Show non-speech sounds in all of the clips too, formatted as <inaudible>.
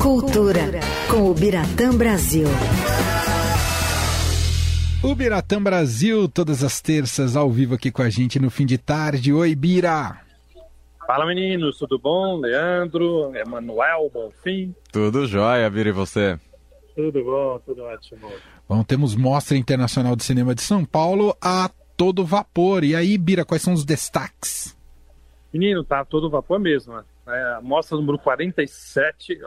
Cultura, com o Biratã Brasil. O Biratã Brasil, todas as terças, ao vivo aqui com a gente no fim de tarde. Oi, Bira! Fala meninos, tudo bom? Leandro, Emanuel, Bonfim. Tudo jóia, Bira, e você? Tudo bom, tudo ótimo. Bom, temos Mostra Internacional de Cinema de São Paulo a todo vapor. E aí, Bira, quais são os destaques? Menino, tá a todo vapor mesmo. É, mostra número 47. Uh,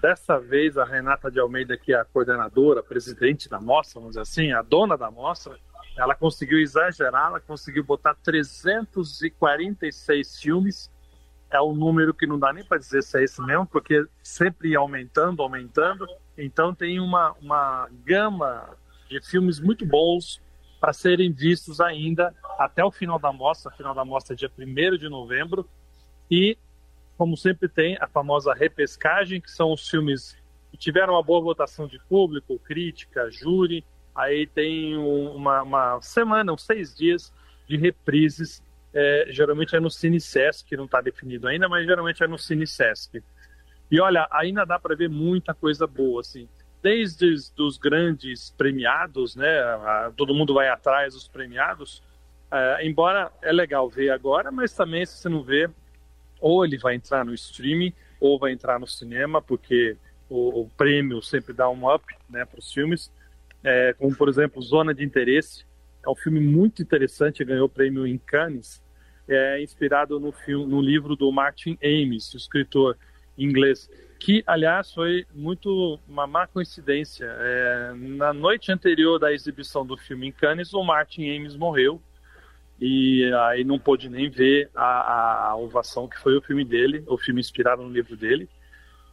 dessa vez, a Renata de Almeida, que é a coordenadora, a presidente da mostra, vamos dizer assim, a dona da mostra, ela conseguiu exagerar, ela conseguiu botar 346 filmes. É um número que não dá nem para dizer se é esse mesmo, porque sempre ia aumentando, aumentando. Então tem uma, uma gama de filmes muito bons para serem vistos ainda até o final da mostra. O final da mostra é dia 1 de novembro. E como sempre tem a famosa repescagem, que são os filmes que tiveram uma boa votação de público, crítica, júri. Aí tem uma, uma semana, uns seis dias de reprises. É, geralmente é no Cine Sesc, não está definido ainda, mas geralmente é no Cine Sesc. E olha, ainda dá para ver muita coisa boa, assim. Desde os grandes premiados, né? Todo mundo vai atrás dos premiados. É, embora é legal ver agora, mas também se você não vê, ou ele vai entrar no streaming ou vai entrar no cinema, porque o, o prêmio sempre dá um up né, para os filmes. É, como, por exemplo, Zona de Interesse. É um filme muito interessante, ganhou prêmio em Cannes. É inspirado no, filme, no livro do Martin Amis, o escritor inglês, que, aliás, foi muito uma má coincidência. É, na noite anterior da exibição do filme em Cannes, o Martin Amis morreu e aí não pôde nem ver a, a ovação que foi o filme dele, o filme inspirado no livro dele.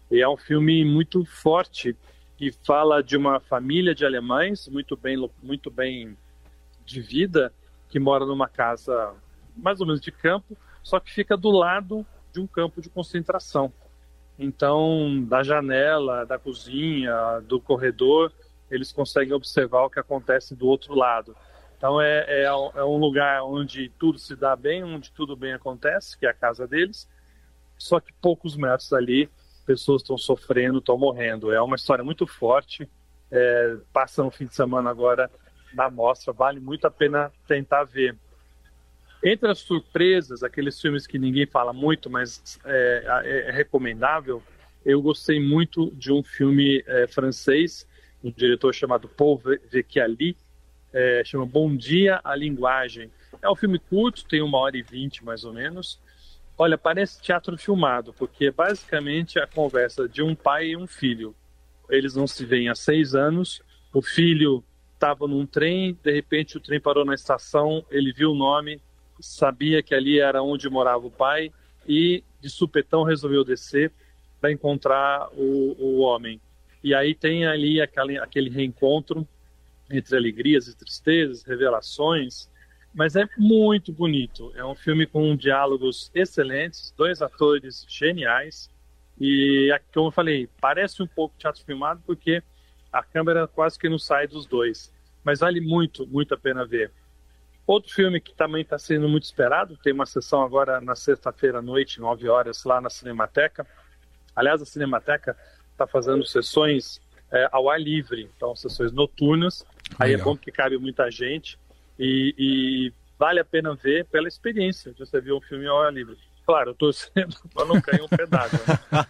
E é um filme muito forte que fala de uma família de alemães muito bem muito bem de vida que mora numa casa mais ou menos de campo, só que fica do lado de um campo de concentração. Então, da janela, da cozinha, do corredor, eles conseguem observar o que acontece do outro lado. Então é, é, é, um lugar onde tudo se dá bem, onde tudo bem acontece, que é a casa deles. Só que poucos metros ali, pessoas estão sofrendo, estão morrendo. É uma história muito forte. É, passa no fim de semana agora na mostra, vale muito a pena tentar ver. Entre as surpresas, aqueles filmes que ninguém fala muito, mas é, é, é recomendável, eu gostei muito de um filme é, francês, um diretor chamado Paul Vecchiali, é, chama Bom Dia a Linguagem. É um filme curto, tem uma hora e vinte mais ou menos. Olha, parece teatro filmado, porque é basicamente a conversa de um pai e um filho. Eles não se veem há seis anos. O filho estava num trem, de repente o trem parou na estação, ele viu o nome, sabia que ali era onde morava o pai e de supetão resolveu descer para encontrar o, o homem. E aí tem ali aquele, aquele reencontro entre alegrias e tristezas, revelações, mas é muito bonito. É um filme com diálogos excelentes, dois atores geniais e, como eu falei, parece um pouco teatro filmado porque a câmera quase que não sai dos dois, mas vale muito, muito a pena ver. Outro filme que também está sendo muito esperado, tem uma sessão agora na sexta-feira à noite, 9 horas, lá na Cinemateca. Aliás, a Cinemateca está fazendo sessões é, ao ar livre, então sessões noturnas, Aí é bom que cabe muita gente e, e, vale a pena ver pela experiência de você ver um filme ao ar livre. Claro, eu torcendo <laughs> para não cair um pedaço. Né?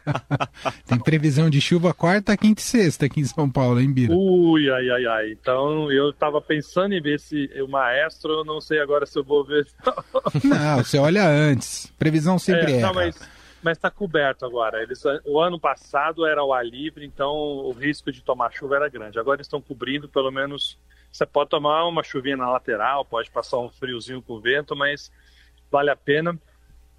<laughs> Tem previsão de chuva quarta, quinta e sexta aqui em São Paulo, hein, Bira? Ui, ai, ai, ai. Então eu estava pensando em ver se o maestro, eu não sei agora se eu vou ver. <laughs> não, você olha antes. Previsão sempre é. Não, mas mas está coberto agora. Eles, o ano passado era ao ar livre, então o risco de tomar chuva era grande. Agora estão cobrindo, pelo menos você pode tomar uma chuvinha na lateral, pode passar um friozinho com vento, mas vale a pena.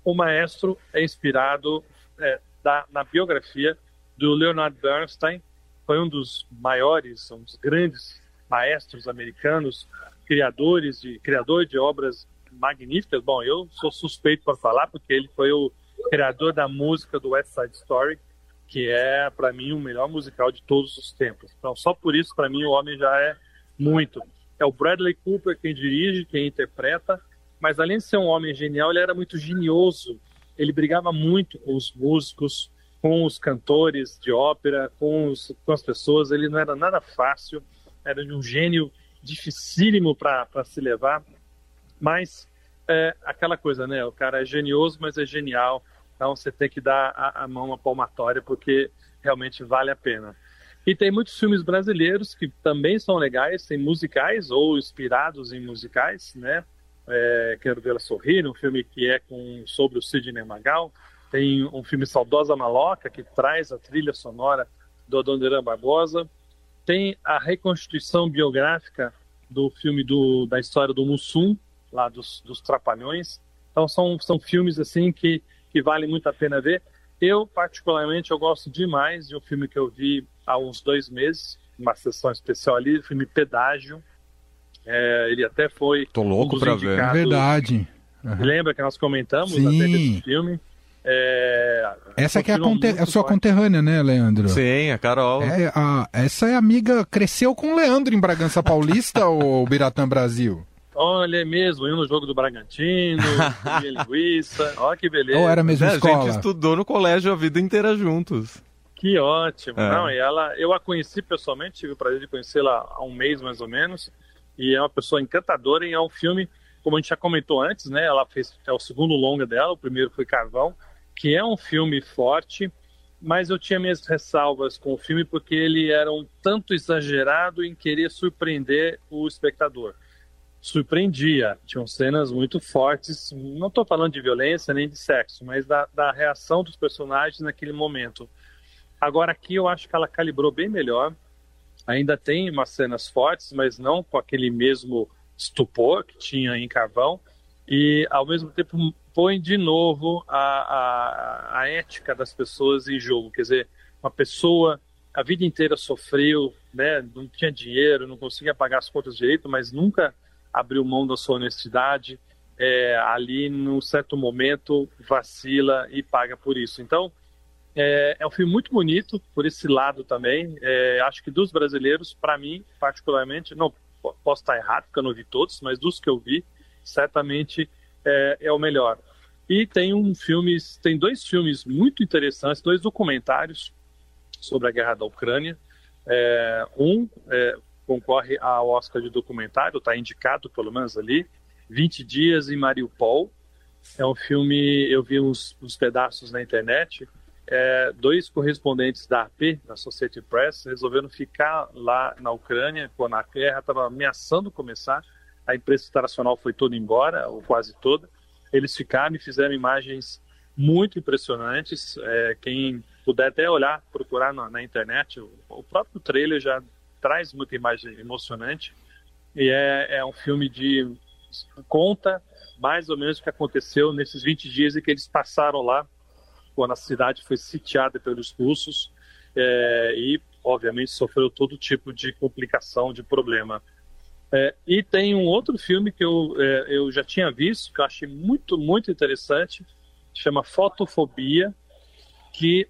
O maestro é inspirado é, da, na biografia do Leonard Bernstein, foi um dos maiores, um dos grandes maestros americanos, criadores de criador de obras magníficas. Bom, eu sou suspeito para falar porque ele foi o criador da música do West Side Story, que é para mim o melhor musical de todos os tempos. Então, só por isso para mim o homem já é muito. É o Bradley Cooper quem dirige, quem interpreta, mas além de ser um homem genial, ele era muito genioso. Ele brigava muito com os músicos com os cantores de ópera, com, os, com as pessoas. Ele não era nada fácil, era de um gênio dificílimo para se levar, mas é aquela coisa, né? O cara é genioso, mas é genial. Então você tem que dar a, a mão uma palmatória porque realmente vale a pena. E tem muitos filmes brasileiros que também são legais, tem musicais ou inspirados em musicais, né? É, Quero Vê-la Sorrir, um filme que é com, sobre o Sidney Magal. Tem um filme Saudosa Maloca, que traz a trilha sonora do Adoniran Barbosa. Tem a reconstituição biográfica do filme do, da história do Mussum, lá dos, dos Trapalhões. Então são, são filmes assim que, que valem muito a pena ver. Eu, particularmente, eu gosto demais de um filme que eu vi há uns dois meses, uma sessão especial ali, o filme Pedágio. É, ele até foi. Tô louco um pra ver. É verdade. Uhum. Lembra que nós comentamos Sim. até desse filme? É, essa que é a, conter... a sua forte. conterrânea, né, Leandro? Sim, a Carol. É, a... Essa é amiga, cresceu com o Leandro em Bragança Paulista <laughs> ou Biratã Brasil? Olha, é mesmo, eu no jogo do Bragantino, <laughs> comia linguiça, olha que beleza. Ou era a mesma É, escola? A gente estudou no colégio a vida inteira juntos. Que ótimo. É. Não, e ela, eu a conheci pessoalmente, tive o prazer de conhecê-la há um mês mais ou menos, e é uma pessoa encantadora e é um filme, como a gente já comentou antes, né? Ela fez é o segundo longa dela, o primeiro foi Carvão, que é um filme forte, mas eu tinha minhas ressalvas com o filme porque ele era um tanto exagerado em querer surpreender o espectador. Surpreendia, tinham cenas muito fortes, não estou falando de violência nem de sexo, mas da, da reação dos personagens naquele momento. Agora aqui eu acho que ela calibrou bem melhor. Ainda tem umas cenas fortes, mas não com aquele mesmo estupor que tinha em Carvão. E ao mesmo tempo põe de novo a, a, a ética das pessoas em jogo. Quer dizer, uma pessoa a vida inteira sofreu, né? não tinha dinheiro, não conseguia pagar as contas direito, mas nunca abriu mão da sua honestidade. É, ali, num certo momento, vacila e paga por isso. Então, é, é, um filme muito bonito por esse lado também. É, acho que dos brasileiros, para mim, particularmente, não posso estar errado, porque eu não vi todos, mas dos que eu vi, certamente é, é, o melhor. E tem um filme, tem dois filmes muito interessantes, dois documentários sobre a guerra da Ucrânia. É, um é, concorre ao Oscar de documentário, está indicado pelo menos ali, 20 dias em Mariupol. É um filme, eu vi uns, uns pedaços na internet, é, dois correspondentes da AP, da Associated Press, resolveram ficar lá na Ucrânia, quando a guerra estava ameaçando começar. A imprensa internacional foi toda embora, ou quase toda. Eles ficaram e fizeram imagens muito impressionantes. É, quem puder até olhar, procurar na, na internet, o, o, próprio trailer já traz muita imagem emocionante. E é, é um filme de conta mais ou menos o que aconteceu nesses 20 dias em que eles passaram lá quando a cidade foi sitiada pelos russos é, e, obviamente, sofreu todo tipo de complicação, de problema. É, e tem um outro filme que eu, é, eu já tinha visto, que eu achei muito, muito interessante, chama Fotofobia, que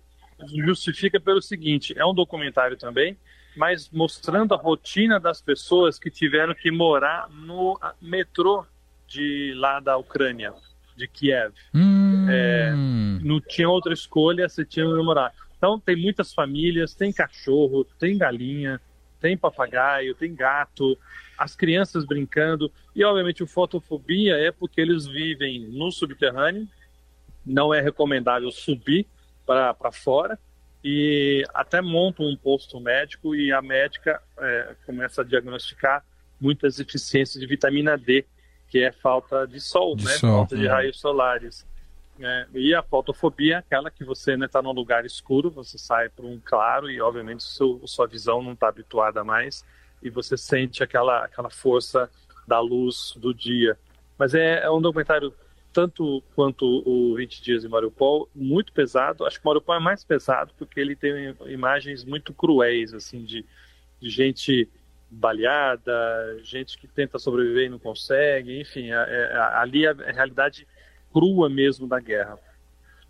justifica pelo seguinte: é um documentário também, mas mostrando a rotina das pessoas que tiveram que morar no metrô de lá da Ucrânia, de Kiev. Hum. É, não tinha outra escolha, você tinha que morar. Então tem muitas famílias, tem cachorro, tem galinha, tem papagaio, tem gato, as crianças brincando. E obviamente o fotofobia é porque eles vivem no subterrâneo, não é recomendável subir para fora e até montam um posto médico e a médica é, começa a diagnosticar muitas deficiências de vitamina D, que é falta de sol, de né? sol, falta de raios solares. É, e a fotofobia é aquela que você está né, tá num lugar escuro, você sai para um claro e, obviamente, seu, sua visão não está habituada mais e você sente aquela, aquela força da luz do dia. Mas é, é um documentário tanto quanto o 20 Dias em Mariupol, muito pesado. Acho que Mariupol é mais pesado porque ele tem imagens muito cruéis, assim, de, de gente baleada, gente que tenta sobreviver e não consegue, enfim, é, é, ali é a realidade crua mesmo da guerra.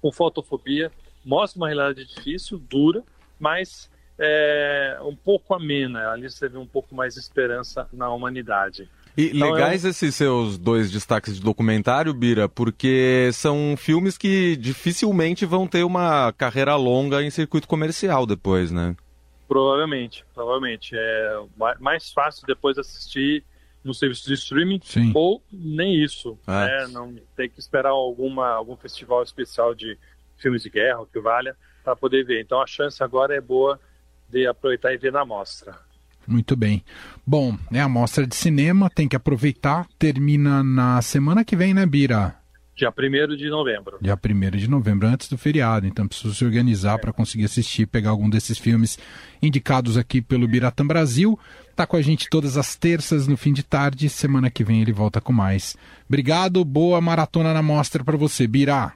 Com fotofobia, mostra uma realidade difícil, dura, mas é, um pouco amena. Ali você vê um pouco mais de esperança na humanidade. E Então, legais esses seus dois destaques de documentário, Bira, porque são filmes que dificilmente vão ter uma carreira longa em circuito comercial depois, né? Provavelmente, provavelmente. É ma- mais fácil depois assistir no serviço de streaming Sim. ou nem isso. É. né? Não tem que esperar alguma, algum festival especial de filmes de guerra, o que valha, para poder ver. Então a chance agora é boa de aproveitar e ver na mostra. Muito bem. Bom, é a mostra de cinema, tem que aproveitar. Termina na semana que vem, né, Bira? Dia 1 de novembro. Dia 1 de novembro, antes do feriado. Então precisa se organizar para conseguir assistir, pegar algum desses filmes indicados aqui pelo Biratã Brasil. Tá com a gente todas as terças no fim de tarde. Semana que vem ele volta com mais. Obrigado, boa maratona na mostra para você, Bira.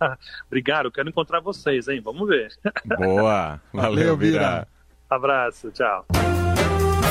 <laughs> Obrigado, quero encontrar vocês, hein? Vamos ver. Boa! <laughs> Valeu, Valeu, Bira. Bira. Abraço, tchau.